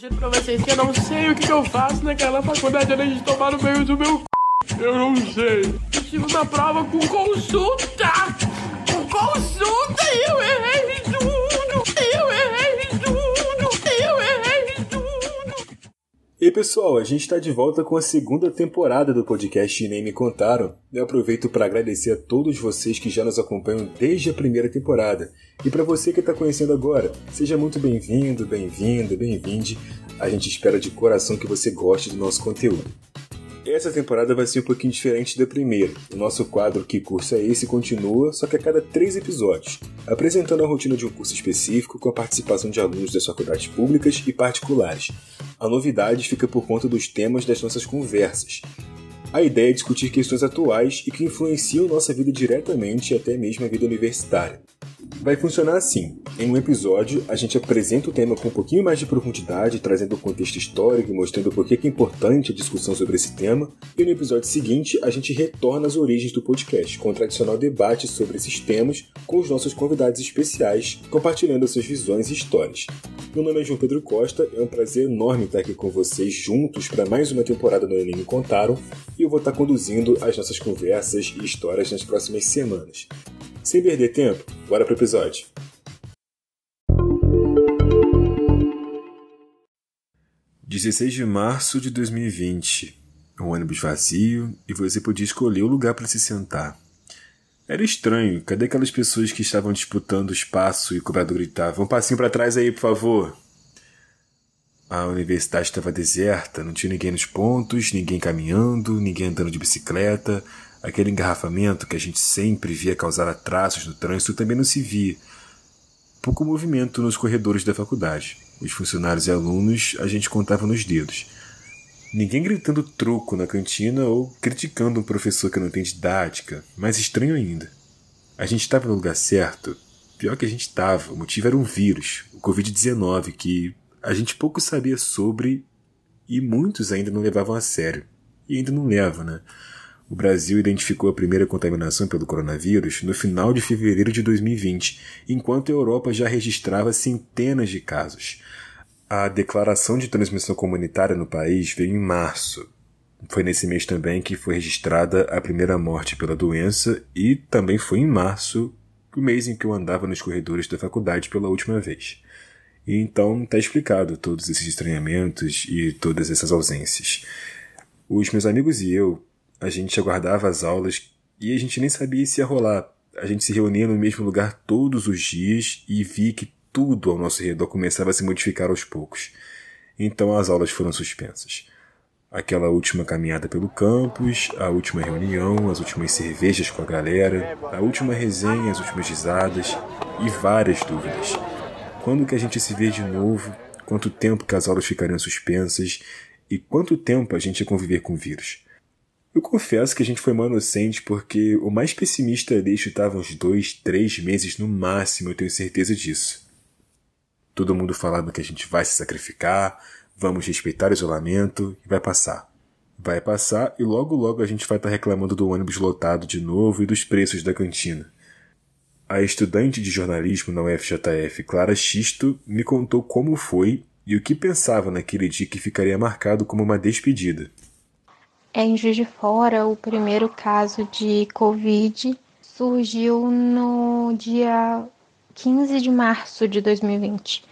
Juro pra vocês que eu não sei o que, eu faço naquela faculdade além de tomar no meio do meu c... Eu não sei. Eu estive na prova com consulta! Com consulta E pessoal, a gente está de volta com a segunda temporada do podcast Nem Me Contaram. Eu aproveito para agradecer a todos vocês que já nos acompanham desde a primeira temporada. E para você que está conhecendo agora, seja muito bem-vindo, bem-vinda, bem-vinde. A gente espera de coração que você goste do nosso conteúdo. Essa temporada vai ser um pouquinho diferente da primeira. O nosso quadro Que Curso é Esse continua, só que a cada três episódios, apresentando a rotina de um curso específico com a participação de alunos das faculdades públicas e particulares. A novidade fica por conta dos temas das nossas conversas. A ideia é discutir questões atuais e que influenciam nossa vida diretamente e até mesmo a vida universitária. Vai funcionar assim: em um episódio, a gente apresenta o tema com um pouquinho mais de profundidade, trazendo o contexto histórico e mostrando por que é importante a discussão sobre esse tema, e no episódio seguinte, a gente retorna às origens do podcast, com o tradicional debate sobre esses temas com os nossos convidados especiais, compartilhando suas visões e histórias. Meu nome é João Pedro Costa, é um prazer enorme estar aqui com vocês juntos para mais uma temporada do Enem Me Contaram, e eu vou estar conduzindo as nossas conversas e histórias nas próximas semanas. Sem perder tempo, bora pro episódio. Dezesseis de março de 2020. Um ônibus vazio e você podia escolher o lugar para se sentar. Era estranho, cadê aquelas pessoas que estavam disputando o espaço e o cobrador gritava: Um passinho para trás aí, por favor. A universidade estava deserta, não tinha ninguém nos pontos, ninguém caminhando, ninguém andando de bicicleta, Aquele engarrafamento que a gente sempre via causar atrasos no trânsito também não se via. Pouco movimento nos corredores da faculdade. Os funcionários e alunos a gente contava nos dedos. Ninguém gritando troco na cantina ou criticando um professor que não tem didática, mais estranho ainda. A gente estava no lugar certo. Pior que a gente estava, o motivo era um vírus, o Covid-19, que a gente pouco sabia sobre e muitos ainda não levavam a sério. E ainda não levam, né? O Brasil identificou a primeira contaminação pelo coronavírus no final de fevereiro de 2020, enquanto a Europa já registrava centenas de casos. A declaração de transmissão comunitária no país veio em março. Foi nesse mês também que foi registrada a primeira morte pela doença e também foi em março, o mês em que eu andava nos corredores da faculdade pela última vez. E então está explicado todos esses estranhamentos e todas essas ausências. Os meus amigos e eu a gente aguardava as aulas e a gente nem sabia se ia rolar. A gente se reunia no mesmo lugar todos os dias e vi que tudo ao nosso redor começava a se modificar aos poucos. Então as aulas foram suspensas. Aquela última caminhada pelo campus, a última reunião, as últimas cervejas com a galera, a última resenha, as últimas risadas e várias dúvidas. Quando que a gente se vê de novo? Quanto tempo que as aulas ficariam suspensas? E quanto tempo a gente ia conviver com o vírus? Eu confesso que a gente foi mal inocente porque o mais pessimista ali chutava uns dois, três meses no máximo, eu tenho certeza disso. Todo mundo falava que a gente vai se sacrificar, vamos respeitar o isolamento e vai passar. Vai passar e logo logo a gente vai estar reclamando do ônibus lotado de novo e dos preços da cantina. A estudante de jornalismo na UFJF, Clara Xisto, me contou como foi e o que pensava naquele dia que ficaria marcado como uma despedida. É em Juiz de Fora, o primeiro caso de Covid surgiu no dia 15 de março de 2020.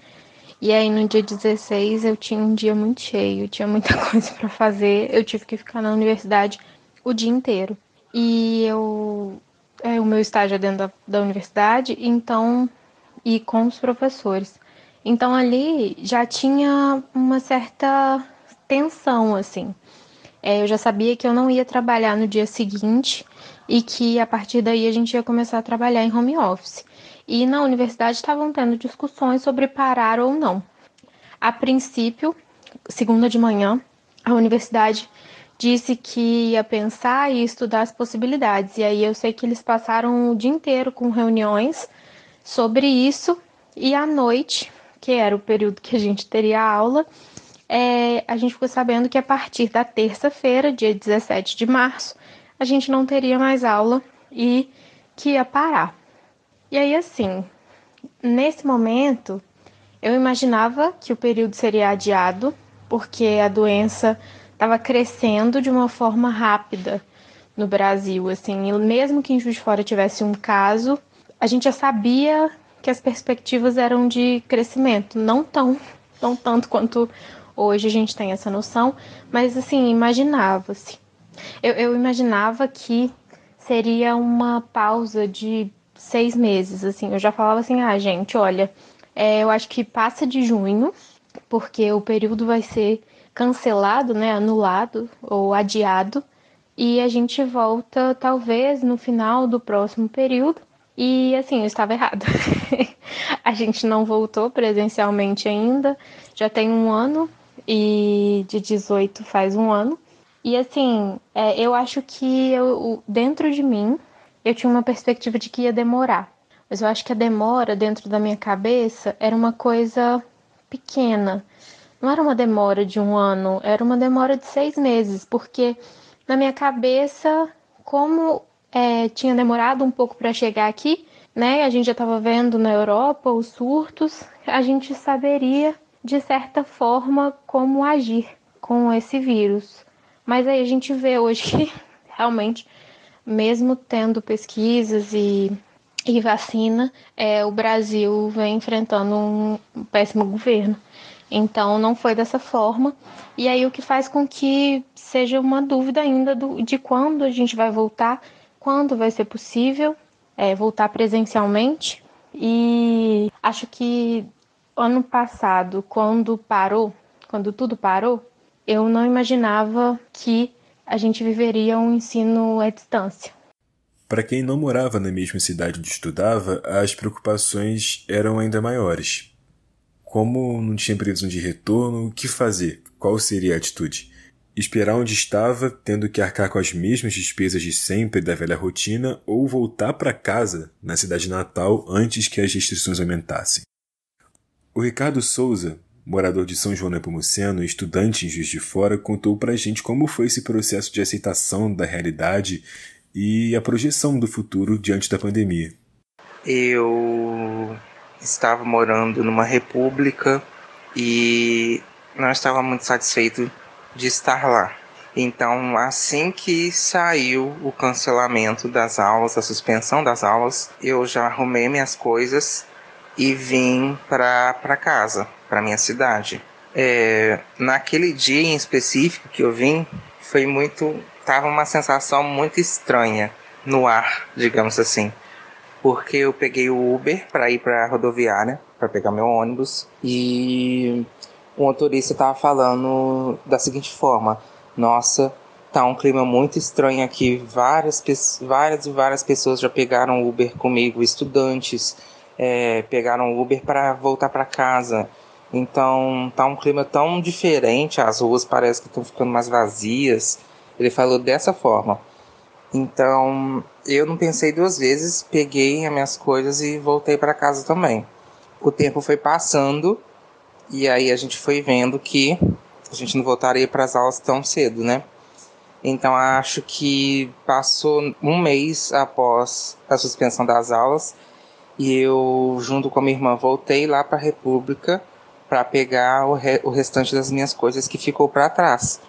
E aí no dia 16 eu tinha um dia muito cheio, tinha muita coisa para fazer, eu tive que ficar na universidade o dia inteiro. E eu é, o meu estágio é dentro da, da universidade, então e com os professores. Então ali já tinha uma certa tensão assim é, eu já sabia que eu não ia trabalhar no dia seguinte e que a partir daí a gente ia começar a trabalhar em home office. E na universidade estavam tendo discussões sobre parar ou não. A princípio, segunda de manhã, a universidade disse que ia pensar e estudar as possibilidades. E aí eu sei que eles passaram o dia inteiro com reuniões sobre isso e à noite, que era o período que a gente teria aula, é, a gente ficou sabendo que a partir da terça-feira, dia 17 de março, a gente não teria mais aula e que ia parar. E aí, assim, nesse momento, Eu imaginava que o período seria adiado, porque a doença estava crescendo de uma forma rápida no Brasil, assim, mesmo que em Juiz de Fora tivesse um caso, a gente já sabia que as perspectivas eram de crescimento, não tão, tão tanto quanto hoje a gente tem essa noção, mas assim, imaginava-se. Eu, eu imaginava que seria uma pausa de seis meses, assim, eu já falava assim, ah, gente, olha, é, eu acho que passa de junho, porque o período vai ser cancelado, né, anulado ou adiado, e a gente volta talvez no final do próximo período. E assim, eu estava errada. a gente não voltou presencialmente ainda, já tem um ano e de 18 faz um ano. E assim, é, eu acho que eu, dentro de mim eu tinha uma perspectiva de que ia demorar. Mas eu acho que a demora dentro da minha cabeça era uma coisa pequena. Não era uma demora de um ano, era uma demora de seis meses, porque na minha cabeça, como é, tinha demorado um pouco para chegar aqui, né? A gente já estava vendo na Europa os surtos, a gente saberia de certa forma como agir com esse vírus. Mas aí a gente vê hoje que realmente, mesmo tendo pesquisas e, e vacina, é, o Brasil vem enfrentando um péssimo governo. Então não foi dessa forma. E aí o que faz com que seja uma dúvida ainda do, de quando a gente vai voltar, quando vai ser possível é, voltar presencialmente. E acho que ano passado, quando parou, quando tudo parou, eu não imaginava que a gente viveria um ensino à distância. Para quem não morava na mesma cidade onde estudava, as preocupações eram ainda maiores. Como não tinha previsão de retorno, o que fazer? Qual seria a atitude? Esperar onde estava, tendo que arcar com as mesmas despesas de sempre da velha rotina, ou voltar para casa, na cidade natal, antes que as restrições aumentassem? O Ricardo Souza, morador de São João Nepomuceno e estudante em Juiz de Fora, contou para a gente como foi esse processo de aceitação da realidade e a projeção do futuro diante da pandemia. Eu estava morando numa república e não estava muito satisfeito de estar lá. Então, assim que saiu o cancelamento das aulas, a suspensão das aulas, eu já arrumei minhas coisas e vim para casa, para minha cidade. É, naquele dia em específico que eu vim, foi muito. tava uma sensação muito estranha no ar, digamos assim porque eu peguei o Uber para ir para a rodoviária para pegar meu ônibus e o motorista estava falando da seguinte forma: Nossa, tá um clima muito estranho aqui. Várias, várias e várias pessoas já pegaram Uber comigo, estudantes é, pegaram Uber para voltar para casa. Então tá um clima tão diferente, as ruas parecem que estão ficando mais vazias. Ele falou dessa forma. Então eu não pensei duas vezes, peguei as minhas coisas e voltei para casa também. O tempo foi passando e aí a gente foi vendo que a gente não voltaria para as aulas tão cedo, né? Então acho que passou um mês após a suspensão das aulas e eu, junto com a minha irmã, voltei lá para a República para pegar o, re o restante das minhas coisas que ficou para trás.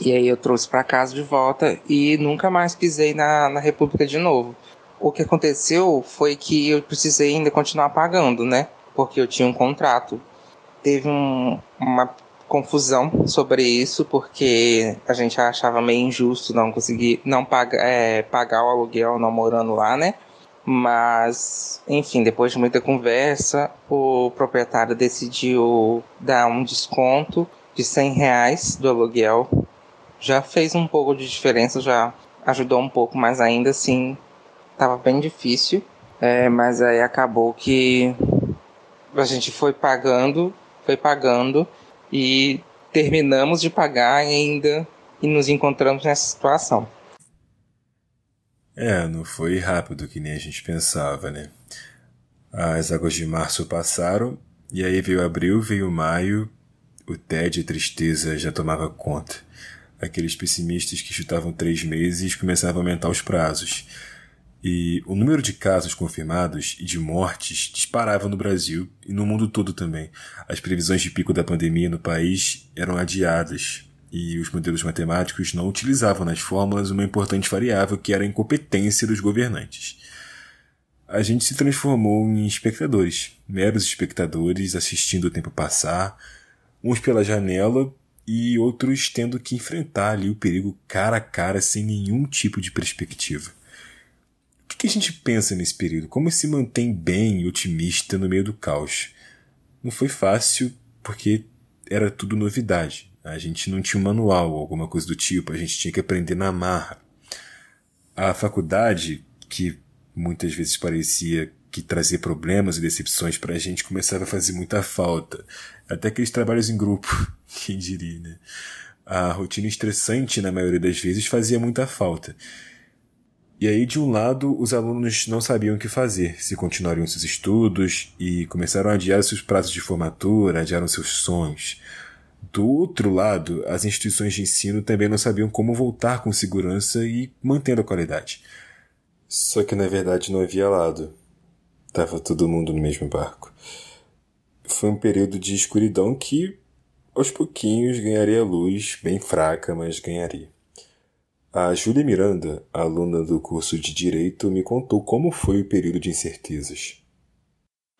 E aí eu trouxe para casa de volta e nunca mais pisei na, na República de novo. O que aconteceu foi que eu precisei ainda continuar pagando, né? Porque eu tinha um contrato. Teve um, uma confusão sobre isso, porque a gente achava meio injusto não conseguir não pagar, é, pagar o aluguel não morando lá, né? Mas, enfim, depois de muita conversa, o proprietário decidiu dar um desconto de 100 reais do aluguel já fez um pouco de diferença, já ajudou um pouco, mas ainda assim estava bem difícil. É, mas aí acabou que a gente foi pagando, foi pagando e terminamos de pagar ainda e nos encontramos nessa situação. É, não foi rápido que nem a gente pensava, né? As águas de março passaram e aí veio abril, veio maio, o tédio e tristeza já tomava conta aqueles pessimistas que chutavam três meses começavam a aumentar os prazos. E o número de casos confirmados e de mortes disparava no Brasil e no mundo todo também. As previsões de pico da pandemia no país eram adiadas e os modelos matemáticos não utilizavam nas fórmulas uma importante variável que era a incompetência dos governantes. A gente se transformou em espectadores, meros espectadores assistindo o tempo passar, uns pela janela e outros tendo que enfrentar ali o perigo cara a cara sem nenhum tipo de perspectiva. O que a gente pensa nesse período? Como se mantém bem e otimista no meio do caos? Não foi fácil porque era tudo novidade. A gente não tinha um manual, alguma coisa do tipo, a gente tinha que aprender na marra. A faculdade, que muitas vezes parecia que trazia problemas e decepções para a gente, começava a fazer muita falta. Até aqueles trabalhos em grupo, quem diria, né? A rotina estressante, na maioria das vezes, fazia muita falta. E aí, de um lado, os alunos não sabiam o que fazer, se continuariam seus estudos e começaram a adiar seus prazos de formatura, adiaram seus sonhos. Do outro lado, as instituições de ensino também não sabiam como voltar com segurança e mantendo a qualidade. Só que na verdade não havia lado. Tava todo mundo no mesmo barco. Foi um período de escuridão que, aos pouquinhos, ganharia luz, bem fraca, mas ganharia. A Júlia Miranda, aluna do curso de Direito, me contou como foi o período de incertezas.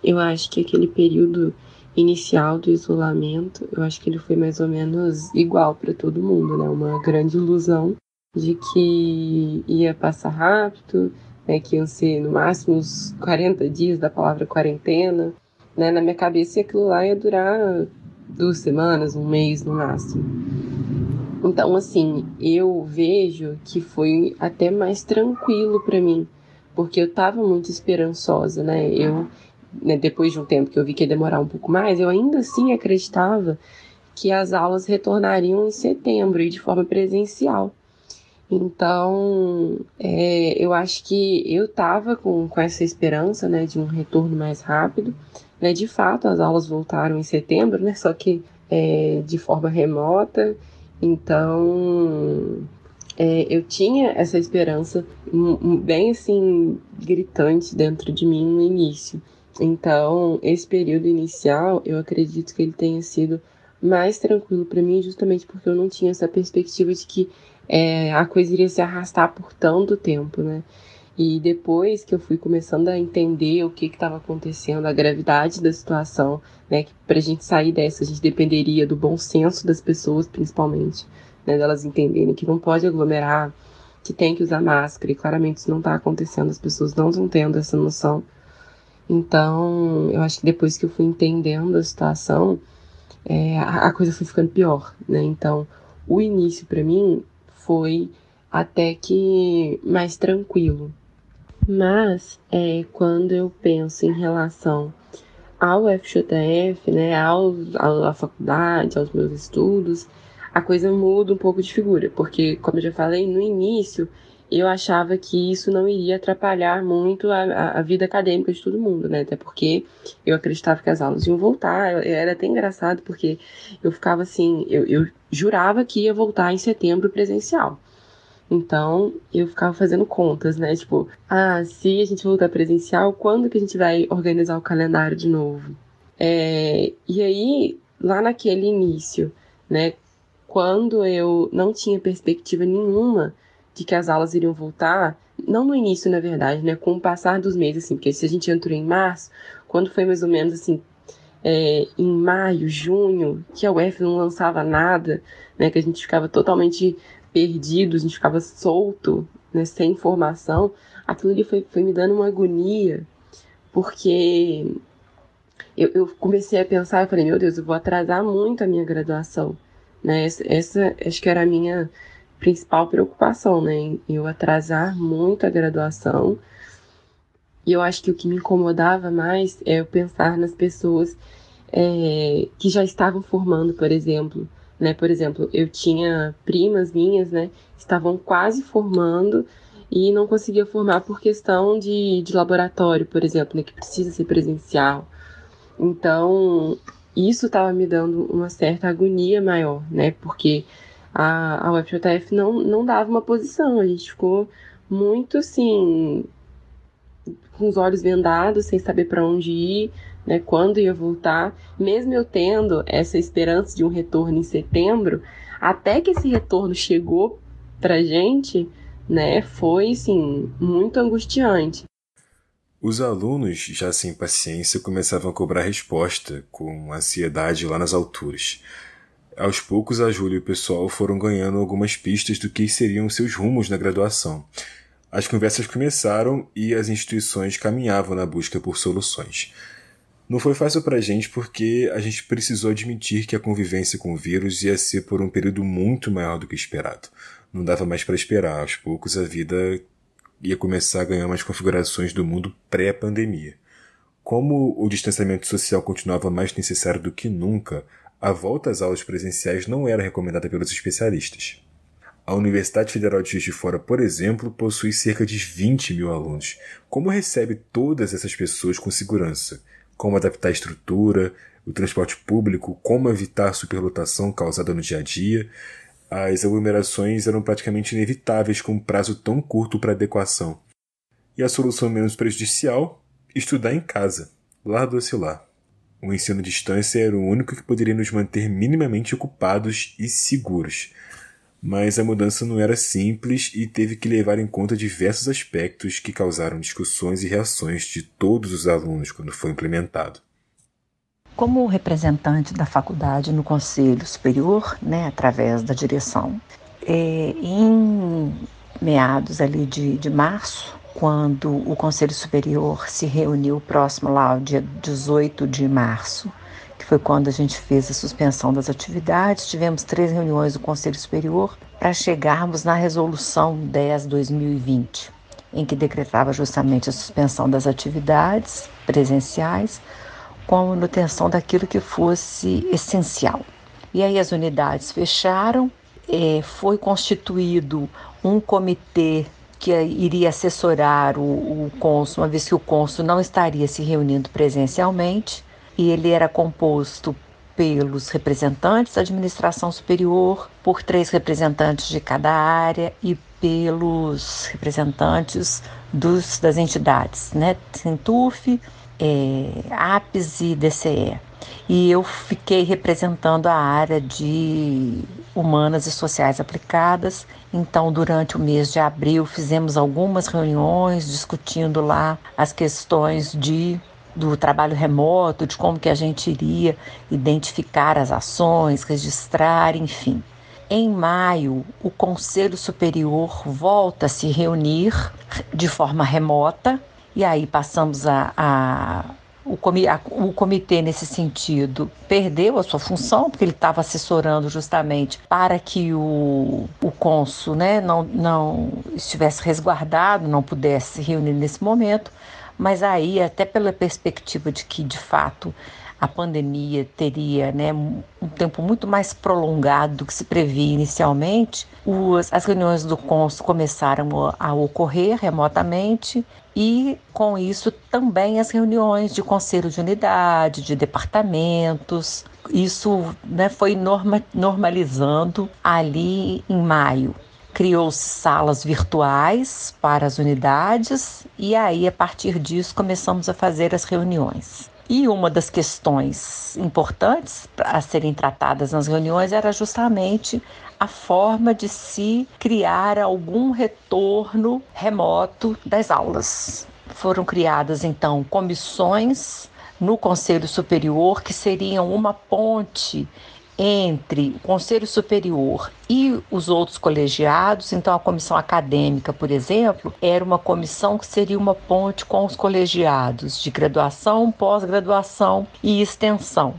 Eu acho que aquele período inicial do isolamento, eu acho que ele foi mais ou menos igual para todo mundo, né? Uma grande ilusão de que ia passar rápido, né? que iam ser no máximo uns 40 dias da palavra quarentena. Né? Na minha cabeça, aquilo lá ia durar duas semanas, um mês no máximo. Então, assim, eu vejo que foi até mais tranquilo para mim, porque eu tava muito esperançosa, né? Eu, né, depois de um tempo que eu vi que ia demorar um pouco mais, eu ainda assim acreditava que as aulas retornariam em setembro e de forma presencial. Então, é, eu acho que eu tava com, com essa esperança, né, de um retorno mais rápido. Né, de fato, as aulas voltaram em setembro, né, só que é, de forma remota então, é, eu tinha essa esperança bem assim gritante dentro de mim no início. Então, esse período inicial, eu acredito que ele tenha sido mais tranquilo para mim, justamente porque eu não tinha essa perspectiva de que é, a coisa iria se arrastar por tanto tempo, né? E depois que eu fui começando a entender o que estava acontecendo, a gravidade da situação, né, que para a gente sair dessa, a gente dependeria do bom senso das pessoas, principalmente, né, delas entenderem que não pode aglomerar, que tem que usar máscara, e claramente isso não está acontecendo, as pessoas não estão tendo essa noção. Então, eu acho que depois que eu fui entendendo a situação, é, a, coisa foi ficando pior, né? Então, o início para mim foi até que mais tranquilo, mas é, quando eu penso em relação ao FJF, né, ao, à faculdade, aos meus estudos, a coisa muda um pouco de figura, porque, como eu já falei no início, eu achava que isso não iria atrapalhar muito a, a, vida acadêmica de todo mundo, né? Até porque eu acreditava que as aulas iam voltar. Era até engraçado, porque eu ficava assim, eu, eu jurava que ia voltar em setembro presencial. Então, eu ficava fazendo contas, né? Tipo, ah, se a gente voltar presencial, quando que a gente vai organizar o calendário de novo? É, e aí, lá naquele início, né? Quando eu não tinha perspectiva nenhuma de que as aulas iriam voltar, não no início, na verdade, né? Com o passar dos meses, assim, porque se a gente entrou em março, quando foi mais ou menos assim, é, em maio, junho, que a UF não lançava nada, né? Que a gente ficava totalmente perdido, a gente ficava solto, né, sem informação, aquilo ali foi, foi me dando uma agonia, porque eu, eu, comecei a pensar, eu falei, meu Deus, eu vou atrasar muito a minha graduação, né, essa, essa acho que era a minha principal preocupação, né, eu atrasar muito a graduação, e eu acho que o que me incomodava mais é eu pensar nas pessoas é, que já estavam formando, por exemplo, né? Por exemplo, eu tinha primas minhas, né, estavam quase formando e não conseguia formar por questão de, de laboratório, por exemplo, né, que precisa ser presencial. Então, isso estava me dando uma certa agonia maior, né? Porque a, a UFJF não, não dava uma posição, a gente ficou muito assim com os olhos vendados, sem saber para onde ir, né, quando ia voltar. Mesmo eu tendo essa esperança de um retorno em setembro, até que esse retorno chegou para gente, né, foi sim muito angustiante. Os alunos, já sem paciência, começavam a cobrar resposta, com ansiedade lá nas alturas. Aos poucos, a Júlia e o pessoal foram ganhando algumas pistas do que seriam seus rumos na graduação. As conversas começaram e as instituições caminhavam na busca por soluções. Não foi fácil para a gente porque a gente precisou admitir que a convivência com o vírus ia ser por um período muito maior do que esperado. Não dava mais para esperar. Aos poucos, a vida ia começar a ganhar umas configurações do mundo pré-pandemia. Como o distanciamento social continuava mais necessário do que nunca, a volta às aulas presenciais não era recomendada pelos especialistas. A Universidade Federal de Juiz de Fora, por exemplo, possui cerca de 20 mil alunos. Como recebe todas essas pessoas com segurança? Como adaptar a estrutura, o transporte público, como evitar a superlotação causada no dia a dia? as aglomerações eram praticamente inevitáveis com um prazo tão curto para adequação. E a solução menos prejudicial? Estudar em casa, lá do oscilar. O ensino à distância era o único que poderia nos manter minimamente ocupados e seguros. Mas a mudança não era simples e teve que levar em conta diversos aspectos que causaram discussões e reações de todos os alunos quando foi implementado. Como representante da faculdade no Conselho Superior, né, através da direção, é, em meados ali de, de março, quando o Conselho Superior se reuniu próximo lá ao dia 18 de março, que foi quando a gente fez a suspensão das atividades, tivemos três reuniões do Conselho Superior para chegarmos na resolução 10/2020, em que decretava justamente a suspensão das atividades presenciais com a manutenção daquilo que fosse essencial. E aí as unidades fecharam, é, foi constituído um comitê que iria assessorar o, o cônsul, uma vez que o cônsul não estaria se reunindo presencialmente, e ele era composto pelos representantes da administração superior, por três representantes de cada área e pelos representantes dos, das entidades, né? Centuf, é, APES e DCE. E eu fiquei representando a área de humanas e sociais aplicadas. Então, durante o mês de abril, fizemos algumas reuniões discutindo lá as questões de do trabalho remoto, de como que a gente iria identificar as ações, registrar, enfim. Em maio, o Conselho Superior volta a se reunir de forma remota e aí passamos a, a o, comitê, nesse sentido, perdeu a sua função, porque ele estava assessorando justamente para que o, o cônsul né, não, não estivesse resguardado, não pudesse se reunir nesse momento. Mas aí, até pela perspectiva de que, de fato, a pandemia teria né, um tempo muito mais prolongado do que se previa inicialmente, os, as reuniões do cônsul começaram a ocorrer remotamente e, com isso, também as reuniões de conselho de unidade, de departamentos. Isso né, foi norma, normalizando ali em maio. Criou-se salas virtuais para as unidades e aí, a partir disso, começamos a fazer as reuniões. E uma das questões importantes a serem tratadas nas reuniões era justamente a forma de se criar algum retorno remoto das aulas. Foram criadas então comissões no Conselho Superior que seriam uma ponte entre o Conselho Superior e os outros colegiados. Então, a comissão acadêmica, por exemplo, era uma comissão que seria uma ponte com os colegiados de graduação, pós-graduação e extensão.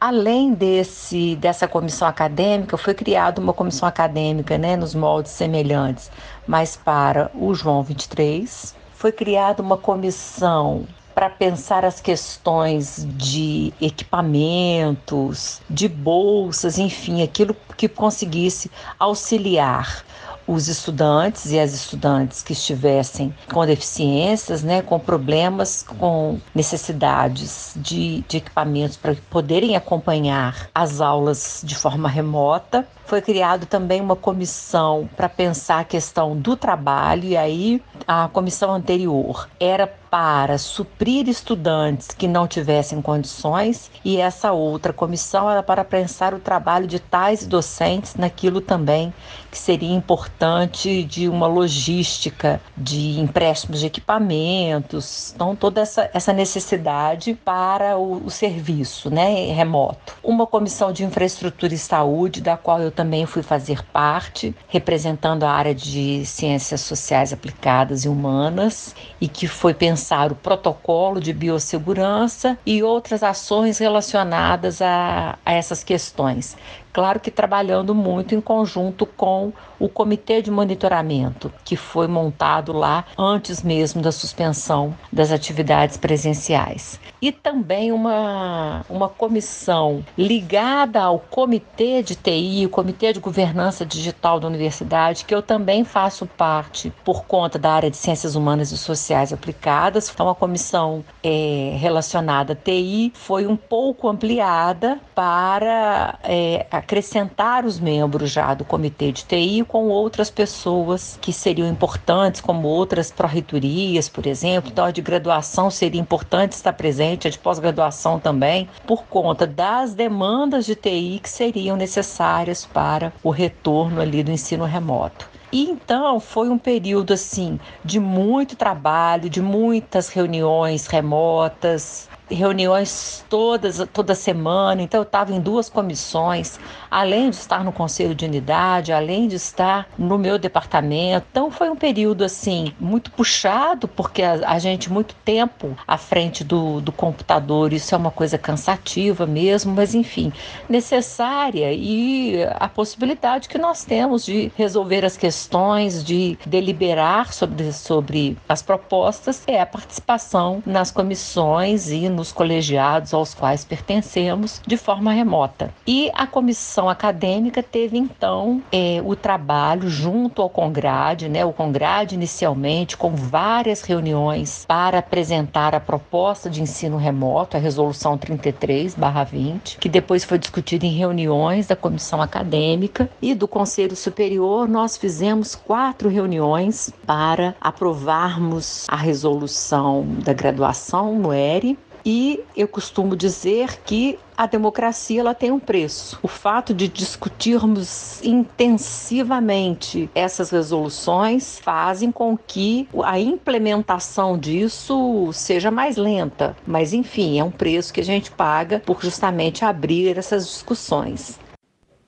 Além desse, dessa comissão acadêmica, foi criada uma comissão acadêmica né, nos moldes semelhantes, mas para o João 23. Foi criada uma comissão para pensar as questões de equipamentos, de bolsas, enfim, aquilo que conseguisse auxiliar os estudantes e as estudantes que estivessem com deficiências, né, com problemas, com necessidades de, de equipamentos para poderem acompanhar as aulas de forma remota. Foi criado também uma comissão para pensar a questão do trabalho, e aí a comissão anterior era para suprir estudantes que não tivessem condições e essa outra comissão era para pensar o trabalho de tais docentes naquilo também que seria importante de uma logística de empréstimos de equipamentos, então toda essa, essa necessidade para o, o serviço né, remoto. Uma comissão de infraestrutura e saúde, da qual eu também fui fazer parte, representando a área de ciências sociais aplicadas e humanas, e que foi pensar o protocolo de biossegurança e outras ações relacionadas a, a essas questões. Claro que trabalhando muito em conjunto com o comitê de monitoramento, que foi montado lá antes mesmo da suspensão das atividades presenciais. E também uma, uma comissão ligada ao comitê de TI, o comitê de governança digital da universidade, que eu também faço parte por conta da área de ciências humanas e sociais aplicadas. Então, a comissão é, relacionada à TI foi um pouco ampliada para é, acrescentar os membros já do comitê de TI com outras pessoas que seriam importantes, como outras pró-reitorias, por exemplo. Então, a de graduação seria importante estar presente, a de pós-graduação também, por conta das demandas de TI que seriam necessárias para o retorno ali do ensino remoto. E então foi um período assim de muito trabalho, de muitas reuniões remotas, reuniões todas, toda semana, então eu estava em duas comissões, além de estar no Conselho de Unidade, além de estar no meu departamento. Então foi um período assim muito puxado, porque a, a gente muito tempo à frente do, do computador, isso é uma coisa cansativa mesmo, mas enfim, necessária e a possibilidade que nós temos de resolver as questões, de deliberar sobre, sobre as propostas é a participação nas comissões e no nos colegiados aos quais pertencemos de forma remota. E a comissão acadêmica teve então é, o trabalho junto ao Congrade, né, o Congrade inicialmente com várias reuniões para apresentar a proposta de ensino remoto, a resolução 33/20, que depois foi discutida em reuniões da comissão acadêmica e do Conselho Superior. Nós fizemos quatro reuniões para aprovarmos a resolução da graduação no ERI e eu costumo dizer que a democracia ela tem um preço. O fato de discutirmos intensivamente essas resoluções fazem com que a implementação disso seja mais lenta. Mas enfim, é um preço que a gente paga por justamente abrir essas discussões.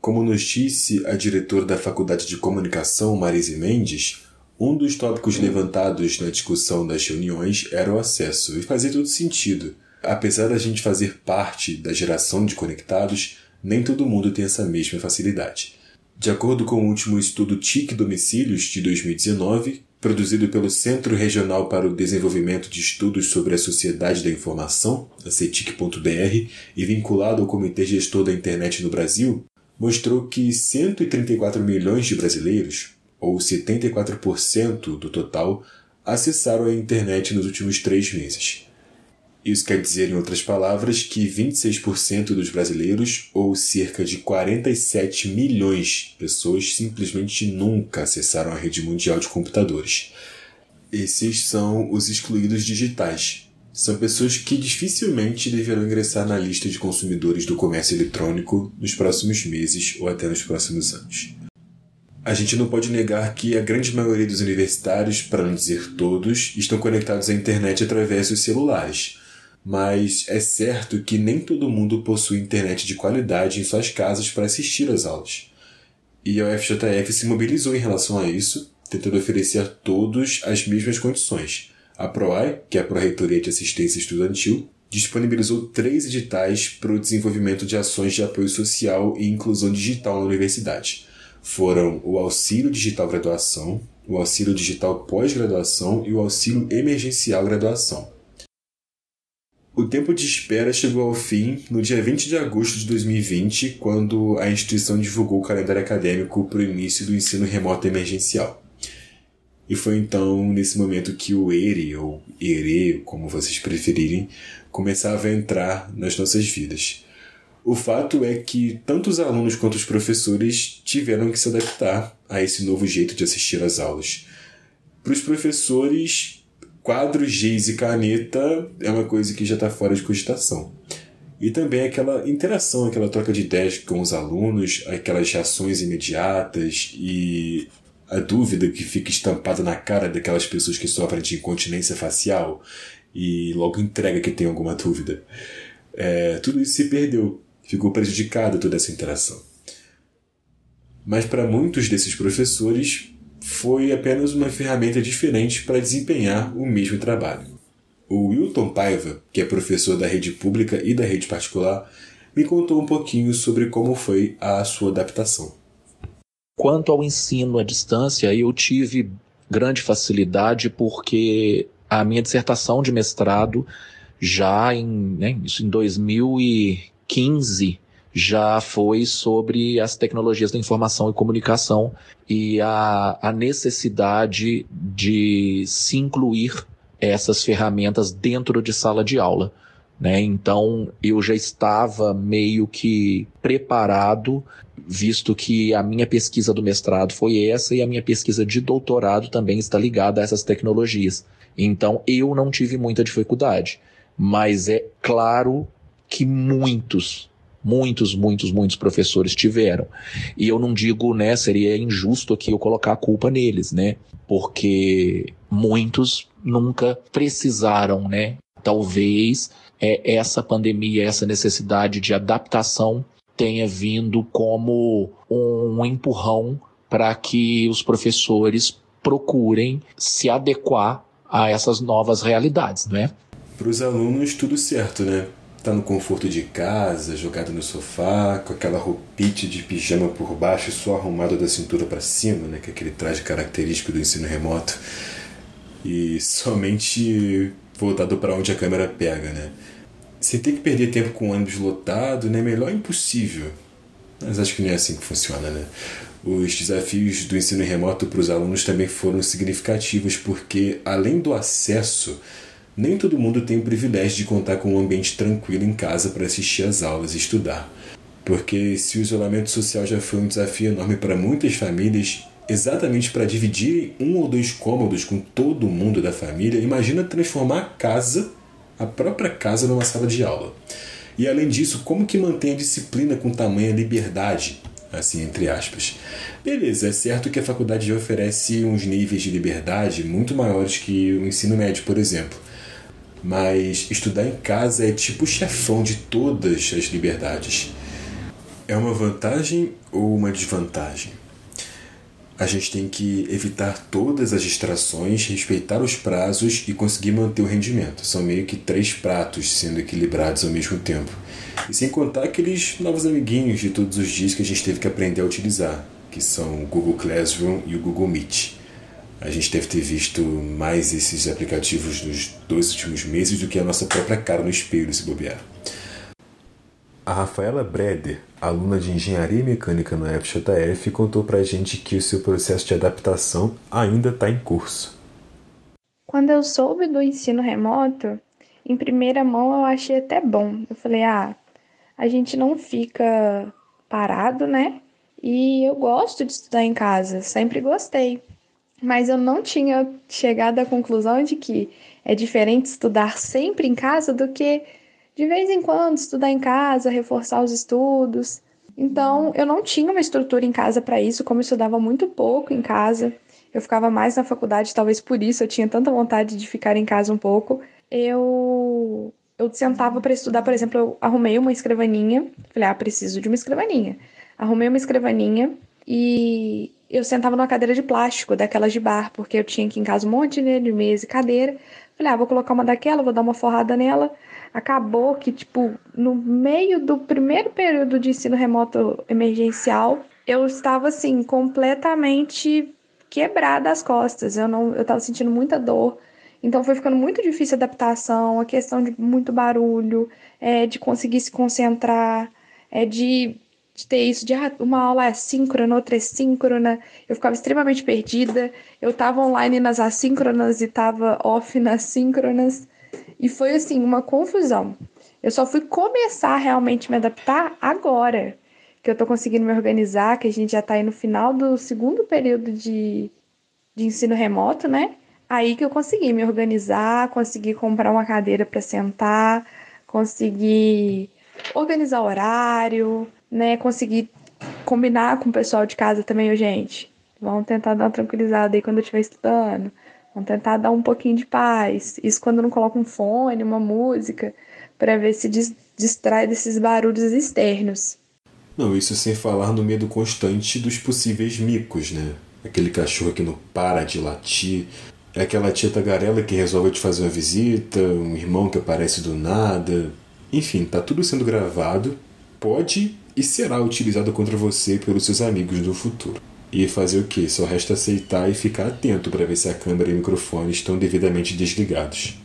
Como nos disse a diretora da Faculdade de Comunicação, Marise Mendes, um dos tópicos levantados na discussão das reuniões era o acesso, e fazia todo sentido. Apesar da gente fazer parte da geração de conectados, nem todo mundo tem essa mesma facilidade. De acordo com o último estudo TIC Domicílios de 2019, produzido pelo Centro Regional para o Desenvolvimento de Estudos sobre a Sociedade da Informação, a CETIC.br, e vinculado ao Comitê Gestor da Internet no Brasil, mostrou que 134 milhões de brasileiros, ou 74% do total, acessaram a internet nos últimos três meses. Isso quer dizer, em outras palavras, que 26% dos brasileiros, ou cerca de 47 milhões de pessoas, simplesmente nunca acessaram a rede mundial de computadores. Esses são os excluídos digitais. São pessoas que dificilmente deverão ingressar na lista de consumidores do comércio eletrônico nos próximos meses ou até nos próximos anos. A gente não pode negar que a grande maioria dos universitários, para não dizer todos, estão conectados à internet através dos celulares mas é certo que nem todo mundo possui internet de qualidade em suas casas para assistir às aulas. E a UFJF se mobilizou em relação a isso, tentando oferecer a todos as mesmas condições. A PROAI, que é a Pró-Reitoria de Assistência Estudantil, disponibilizou três editais para o desenvolvimento de ações de apoio social e inclusão digital na universidade. Foram o Auxílio Digital Graduação, o Auxílio Digital Pós-Graduação e o Auxílio Emergencial Graduação. O tempo de espera chegou ao fim no dia 20 de agosto de 2020, quando a instituição divulgou o calendário acadêmico para o início do ensino remoto emergencial. E foi então nesse momento que o ERE, ou ERE, como vocês preferirem, começava a entrar nas nossas vidas. O fato é que tanto os alunos quanto os professores tiveram que se adaptar a esse novo jeito de assistir às aulas. Para os professores, quadro, giz e caneta é uma coisa que já está fora de cogitação. E também aquela interação, aquela troca de ideias com os alunos, aquelas reações imediatas e a dúvida que fica estampada na cara daquelas pessoas que sofrem de incontinência facial e logo entrega que tem alguma dúvida. É, tudo isso se perdeu, ficou prejudicado toda essa interação. Mas para muitos desses professores foi apenas uma ferramenta diferente para desempenhar o mesmo trabalho. O Wilton Paiva, que é professor da rede pública e da rede particular, me contou um pouquinho sobre como foi a sua adaptação. Quanto ao ensino à distância, eu tive grande facilidade porque a minha dissertação de mestrado já em, né, isso em 2015 já foi sobre as tecnologias da informação e comunicação e a, a necessidade de se incluir essas ferramentas dentro de sala de aula. Né? Então eu já estava meio que preparado, visto que a minha pesquisa do mestrado foi essa e a minha pesquisa de doutorado também está ligada a essas tecnologias. Então eu não tive muita dificuldade, mas é claro que muitos, muitos, muitos, muitos professores tiveram. E eu não digo, né, seria injusto aqui eu colocar a culpa neles, né? Porque muitos nunca precisaram, né? Talvez é, essa pandemia, essa necessidade de adaptação tenha vindo como um empurrão para que os professores procurem se adequar a essas novas realidades, não é? Para os alunos, tudo certo, né? Tá no conforto de casa, jogado no sofá, com aquela roupinha de pijama por baixo, só arrumado da cintura para cima, né? Que é aquele traje característico do ensino remoto. E somente voltado para onde a câmera pega, né? Sem ter que perder tempo com o ônibus lotado, né? Melhor impossível. Mas acho que não é assim que funciona, né? Os desafios do ensino remoto para os alunos também foram significativos, porque além do acesso, nem todo mundo tem o privilégio de contar com um ambiente tranquilo em casa para assistir às aulas e estudar. Porque se o isolamento social já foi um desafio enorme para muitas famílias, exatamente para dividir um ou dois cômodos com todo mundo da família, imagina transformar a casa, a própria casa, numa sala de aula. E além disso, como que mantém a disciplina com tamanha liberdade? assim, entre aspas. Beleza, é certo que a faculdade já oferece uns níveis de liberdade muito maiores que o ensino médio, por exemplo. Mas estudar em casa é tipo chefão de todas as liberdades. É uma vantagem ou uma desvantagem? A gente tem que evitar todas as distrações, respeitar os prazos e conseguir manter o rendimento. São meio que três pratos sendo equilibrados ao mesmo tempo. E sem contar aqueles novos amiguinhos de todos os dias que a gente teve que aprender a utilizar, que são o Google Classroom e o Google Meet. A gente deve ter visto mais esses aplicativos nos dois últimos meses do que a nossa própria cara no espelho, se bobear. A Rafaela Breder, aluna de Engenharia Mecânica no FJF, contou pra gente que o seu processo de adaptação ainda está em curso. Quando eu soube do ensino remoto, em primeira mão eu achei até bom. Eu falei, ah, a gente não fica parado, né? E eu gosto de estudar em casa, sempre gostei. Mas eu não tinha chegado à conclusão de que é diferente estudar sempre em casa do que de vez em quando estudar em casa, reforçar os estudos. Então, eu não tinha uma estrutura em casa para isso, como eu estudava muito pouco em casa. Eu ficava mais na faculdade, talvez por isso eu tinha tanta vontade de ficar em casa um pouco. Eu eu sentava para estudar, por exemplo, eu arrumei uma escrivaninha, falei, ah, preciso de uma escrivaninha. Arrumei uma escrivaninha e eu sentava numa cadeira de plástico, daquelas de bar, porque eu tinha aqui em casa um monte né, de mesa e cadeira. Falei, ah, vou colocar uma daquela, vou dar uma forrada nela. Acabou que, tipo, no meio do primeiro período de ensino remoto emergencial, eu estava, assim, completamente quebrada as costas. Eu não, eu tava sentindo muita dor então foi ficando muito difícil a adaptação, a questão de muito barulho, é, de conseguir se concentrar, é, de, de ter isso, de ah, uma aula é síncrona, outra é síncrona. Eu ficava extremamente perdida. Eu estava online nas assíncronas e estava off nas síncronas. E foi assim, uma confusão. Eu só fui começar realmente me adaptar agora, que eu estou conseguindo me organizar, que a gente já está aí no final do segundo período de, de ensino remoto, né? Aí que eu consegui me organizar, consegui comprar uma cadeira para sentar, consegui organizar horário, né? Consegui combinar com o pessoal de casa também, gente. Vamos tentar dar uma tranquilizada aí quando eu estiver estudando. Vamos tentar dar um pouquinho de paz. Isso quando não coloco um fone, uma música, para ver se distrai desses barulhos externos. Não, isso sem falar no medo constante dos possíveis micos, né? Aquele cachorro que não para de latir, é aquela tia tagarela que resolve te fazer uma visita, um irmão que aparece do nada. Enfim, tá tudo sendo gravado, pode e será utilizado contra você pelos seus amigos no futuro. E fazer o que? Só resta aceitar e ficar atento para ver se a câmera e o microfone estão devidamente desligados.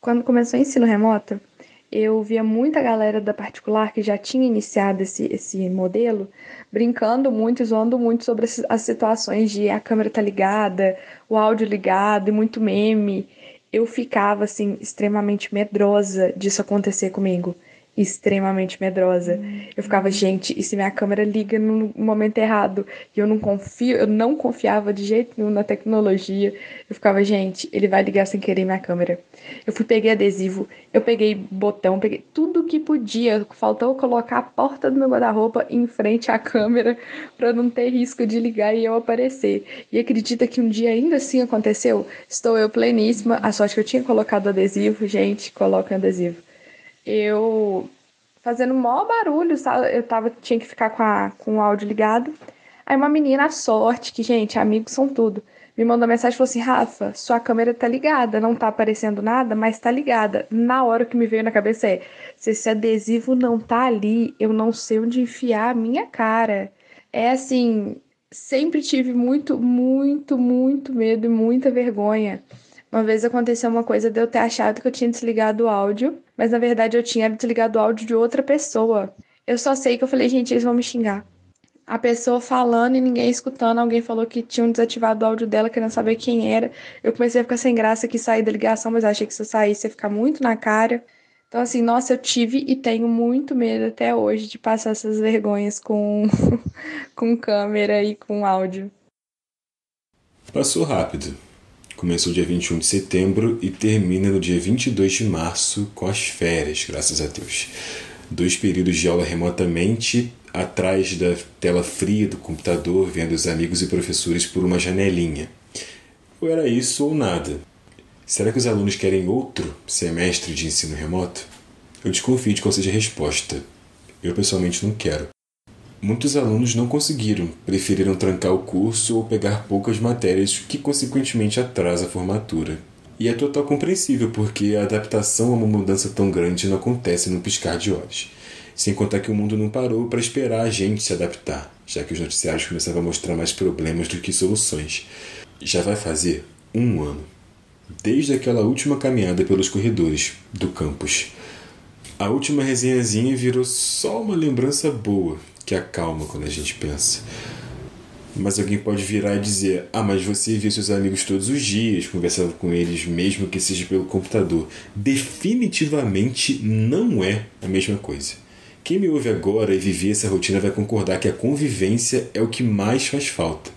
Quando começou o ensino remoto, eu via muita galera da particular que já tinha iniciado esse, esse modelo brincando muito e zoando muito sobre as situações de a câmera tá ligada, o áudio ligado e muito meme. Eu ficava assim extremamente medrosa disso acontecer comigo extremamente medrosa. Eu ficava, gente, e se minha câmera liga no momento errado? E eu não confio, eu não confiava de jeito nenhum na tecnologia. Eu ficava, gente, ele vai ligar sem querer minha câmera. Eu fui, peguei adesivo, eu peguei botão, peguei tudo que podia. Faltou colocar a porta do meu guarda-roupa em frente à câmera para não ter risco de ligar e eu aparecer. E acredita que um dia ainda assim aconteceu? Estou eu pleníssima. A sorte que eu tinha colocado adesivo, gente, coloca adesivo eu fazendo maior barulho, sabe? eu tava, tinha que ficar com, a, com o áudio ligado. Aí uma menina, a sorte, que, gente, amigos são tudo, me mandou mensagem e falou assim: Rafa, sua câmera tá ligada, não tá aparecendo nada, mas tá ligada. Na hora que me veio na cabeça é: se esse adesivo não tá ali, eu não sei onde enfiar a minha cara. É assim, sempre tive muito, muito, muito medo e muita vergonha uma vez aconteceu uma coisa de eu ter achado que eu tinha desligado o áudio, mas na verdade eu tinha desligado o áudio de outra pessoa. Eu só sei que eu falei, gente, eles vão me xingar. A pessoa falando e ninguém escutando, alguém falou que tinham desativado o áudio dela, querendo saber quem era. Eu comecei a ficar sem graça que sair da ligação, mas achei que se eu saísse ia ficar muito na cara. Então, assim, nossa, eu tive e tenho muito medo até hoje de passar essas vergonhas com, com câmera e com áudio. Passou rápido. Começou dia 21 de setembro e termina no dia 22 de março com as férias, graças a Deus. Dois períodos de aula remotamente, atrás da tela fria do computador, vendo os amigos e professores por uma janelinha. Ou era isso ou nada. Será que os alunos querem outro semestre de ensino remoto? Eu desconfio de qual seja a resposta. Eu pessoalmente não quero. Muitos alunos não conseguiram, preferiram trancar o curso ou pegar poucas matérias, que consequentemente atrasa a formatura. E é total compreensível, porque a adaptação a uma mudança tão grande não acontece num piscar de olhos. Sem contar que o mundo não parou para esperar a gente se adaptar, já que os noticiários começavam a mostrar mais problemas do que soluções. Já vai fazer um ano. Desde aquela última caminhada pelos corredores do campus. A última resenhazinha virou só uma lembrança boa, que acalma quando a gente pensa. Mas alguém pode virar e dizer: Ah, mas você vê seus amigos todos os dias, conversava com eles, mesmo que seja pelo computador. Definitivamente não é a mesma coisa. Quem me ouve agora e viver essa rotina vai concordar que a convivência é o que mais faz falta.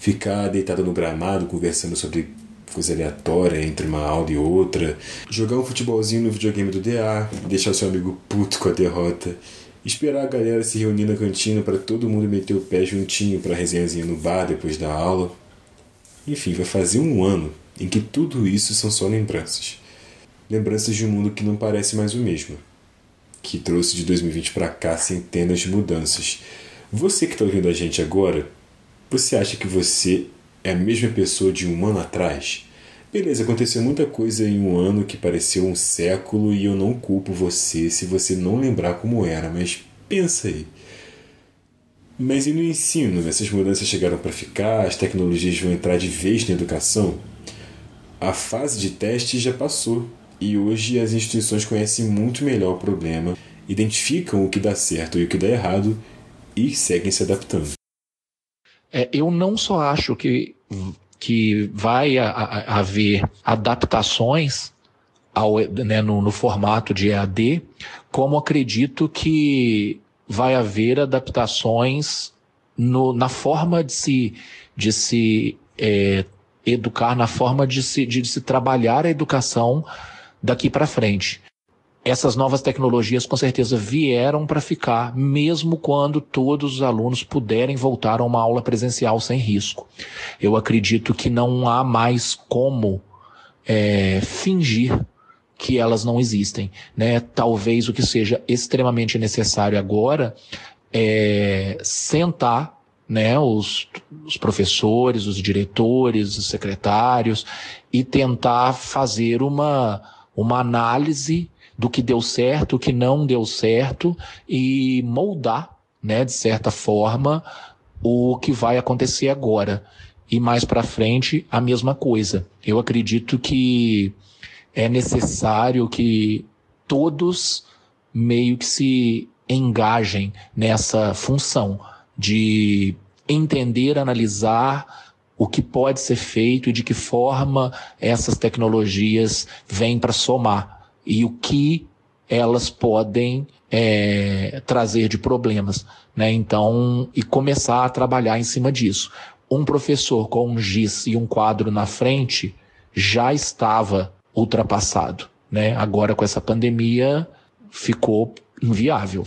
Ficar deitado no gramado conversando sobre coisa aleatória entre uma aula e outra, jogar um futebolzinho no videogame do DA, deixar seu amigo puto com a derrota Esperar a galera se reunir na cantina para todo mundo meter o pé juntinho para resenhazinha no bar depois da aula. Enfim, vai fazer um ano em que tudo isso são só lembranças. Lembranças de um mundo que não parece mais o mesmo. Que trouxe de 2020 para cá centenas de mudanças. Você que está ouvindo a gente agora, você acha que você é a mesma pessoa de um ano atrás? Beleza, aconteceu muita coisa em um ano que pareceu um século e eu não culpo você se você não lembrar como era, mas pensa aí. Mas e no ensino? Essas mudanças chegaram para ficar? As tecnologias vão entrar de vez na educação? A fase de teste já passou e hoje as instituições conhecem muito melhor o problema, identificam o que dá certo e o que dá errado e seguem se adaptando. É, eu não só acho que que vai haver adaptações ao, né, no, no, formato de EAD, como acredito que vai haver adaptações no, na forma de se, de se é, educar, na forma de se, de se trabalhar a educação daqui para frente. Essas novas tecnologias com certeza vieram para ficar, mesmo quando todos os alunos puderem voltar a uma aula presencial sem risco. Eu acredito que não há mais como é, fingir que elas não existem, né? Talvez o que seja extremamente necessário agora é sentar né, os, os, professores, os diretores, os secretários, e tentar fazer uma, uma análise do que deu certo, o que não deu certo, e moldar, né, de certa forma, o que vai acontecer agora. E mais para frente, a mesma coisa. Eu acredito que é necessário que todos meio que se engajem nessa função de entender, analisar o que pode ser feito e de que forma essas tecnologias vêm para somar e o que elas podem é, trazer de problemas, né? Então, e começar a trabalhar em cima disso. Um professor com um giz e um quadro na frente já estava ultrapassado, né? Agora com essa pandemia ficou inviável.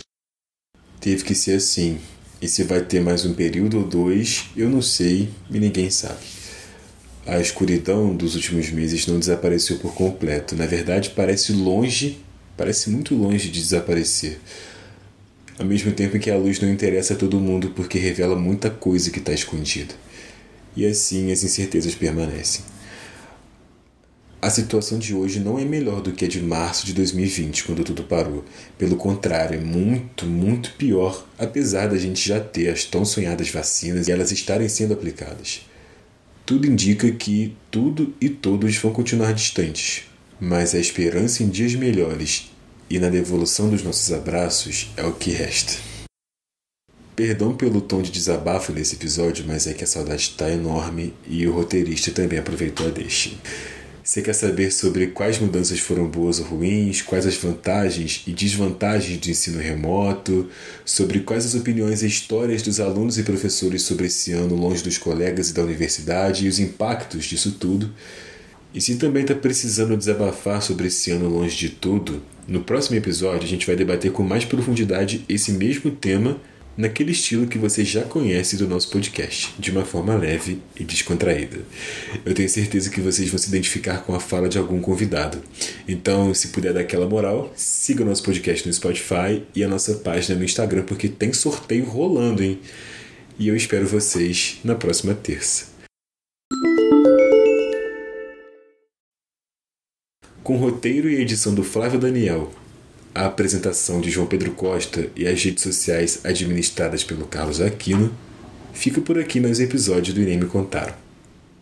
Teve que ser assim. E se vai ter mais um período ou dois, eu não sei e ninguém sabe. A escuridão dos últimos meses não desapareceu por completo. Na verdade, parece longe, parece muito longe de desaparecer. Ao mesmo tempo que a luz não interessa a todo mundo porque revela muita coisa que está escondida. E assim as incertezas permanecem. A situação de hoje não é melhor do que a de março de 2020, quando tudo parou. Pelo contrário, é muito, muito pior, apesar da gente já ter as tão sonhadas vacinas e elas estarem sendo aplicadas. Tudo indica que tudo e todos vão continuar distantes, mas a esperança em dias melhores e na devolução dos nossos abraços é o que resta. Perdão pelo tom de desabafo nesse episódio, mas é que a saudade está enorme e o roteirista também aproveitou a deixa. Você quer saber sobre quais mudanças foram boas ou ruins, quais as vantagens e desvantagens do ensino remoto, sobre quais as opiniões e histórias dos alunos e professores sobre esse ano longe dos colegas e da universidade e os impactos disso tudo? E se também está precisando desabafar sobre esse ano longe de tudo, no próximo episódio a gente vai debater com mais profundidade esse mesmo tema naquele estilo que você já conhece do nosso podcast, de uma forma leve e descontraída. Eu tenho certeza que vocês vão se identificar com a fala de algum convidado. Então, se puder dar aquela moral, siga o nosso podcast no Spotify e a nossa página no Instagram, porque tem sorteio rolando, hein? E eu espero vocês na próxima terça. Com roteiro e edição do Flávio Daniel, a apresentação de João Pedro Costa e as redes sociais administradas pelo Carlos Aquino, fica por aqui mais episódio do Irem Me Contaram.